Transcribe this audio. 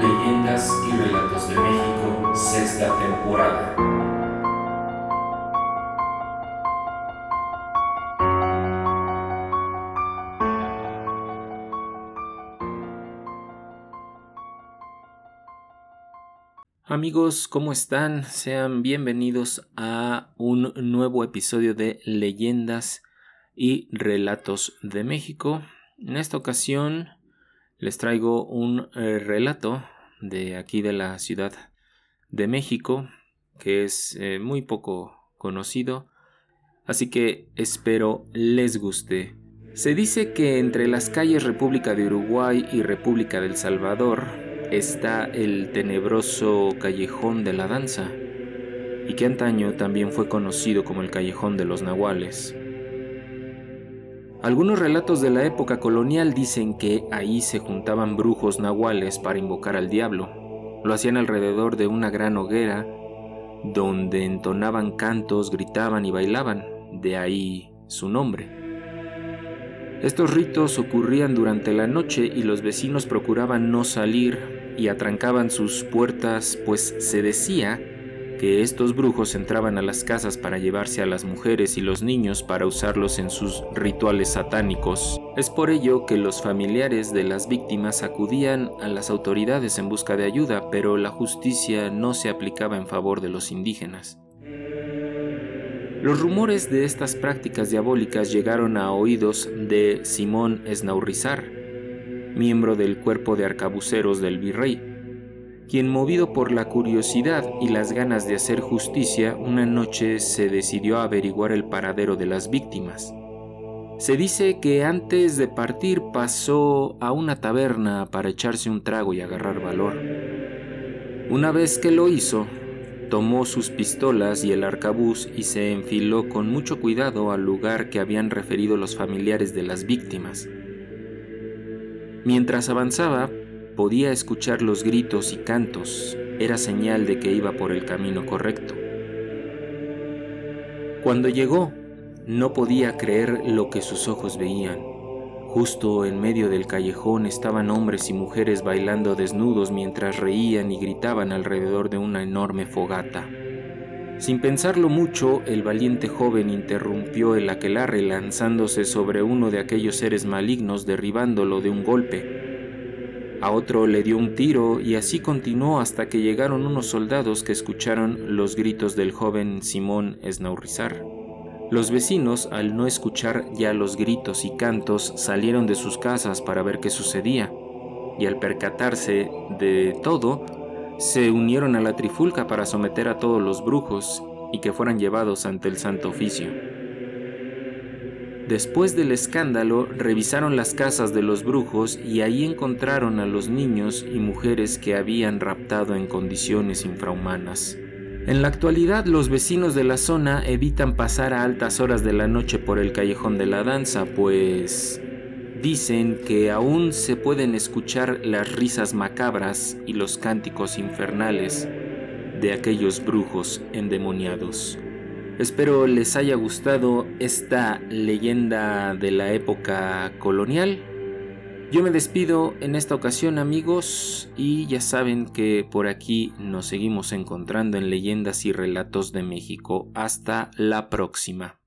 Leyendas y Relatos de México, sexta temporada. Amigos, ¿cómo están? Sean bienvenidos a un nuevo episodio de Leyendas y Relatos de México. En esta ocasión les traigo un eh, relato de aquí de la Ciudad de México que es eh, muy poco conocido, así que espero les guste. Se dice que entre las calles República de Uruguay y República del Salvador está el tenebroso Callejón de la Danza, y que antaño también fue conocido como el Callejón de los Nahuales. Algunos relatos de la época colonial dicen que ahí se juntaban brujos nahuales para invocar al diablo. Lo hacían alrededor de una gran hoguera donde entonaban cantos, gritaban y bailaban, de ahí su nombre. Estos ritos ocurrían durante la noche y los vecinos procuraban no salir y atrancaban sus puertas, pues se decía que estos brujos entraban a las casas para llevarse a las mujeres y los niños para usarlos en sus rituales satánicos. Es por ello que los familiares de las víctimas acudían a las autoridades en busca de ayuda, pero la justicia no se aplicaba en favor de los indígenas. Los rumores de estas prácticas diabólicas llegaron a oídos de Simón Esnaurrizar, miembro del cuerpo de arcabuceros del virrey, quien movido por la curiosidad y las ganas de hacer justicia, una noche se decidió a averiguar el paradero de las víctimas. Se dice que antes de partir pasó a una taberna para echarse un trago y agarrar valor. Una vez que lo hizo, tomó sus pistolas y el arcabuz y se enfiló con mucho cuidado al lugar que habían referido los familiares de las víctimas. Mientras avanzaba, Podía escuchar los gritos y cantos, era señal de que iba por el camino correcto. Cuando llegó, no podía creer lo que sus ojos veían. Justo en medio del callejón estaban hombres y mujeres bailando desnudos mientras reían y gritaban alrededor de una enorme fogata. Sin pensarlo mucho, el valiente joven interrumpió el aquelarre lanzándose sobre uno de aquellos seres malignos derribándolo de un golpe. A otro le dio un tiro y así continuó hasta que llegaron unos soldados que escucharon los gritos del joven Simón Esnaurrizar. Los vecinos, al no escuchar ya los gritos y cantos, salieron de sus casas para ver qué sucedía, y al percatarse de todo, se unieron a la trifulca para someter a todos los brujos y que fueran llevados ante el Santo Oficio. Después del escándalo, revisaron las casas de los brujos y ahí encontraron a los niños y mujeres que habían raptado en condiciones infrahumanas. En la actualidad, los vecinos de la zona evitan pasar a altas horas de la noche por el callejón de la danza, pues dicen que aún se pueden escuchar las risas macabras y los cánticos infernales de aquellos brujos endemoniados. Espero les haya gustado esta leyenda de la época colonial. Yo me despido en esta ocasión amigos y ya saben que por aquí nos seguimos encontrando en leyendas y relatos de México. Hasta la próxima.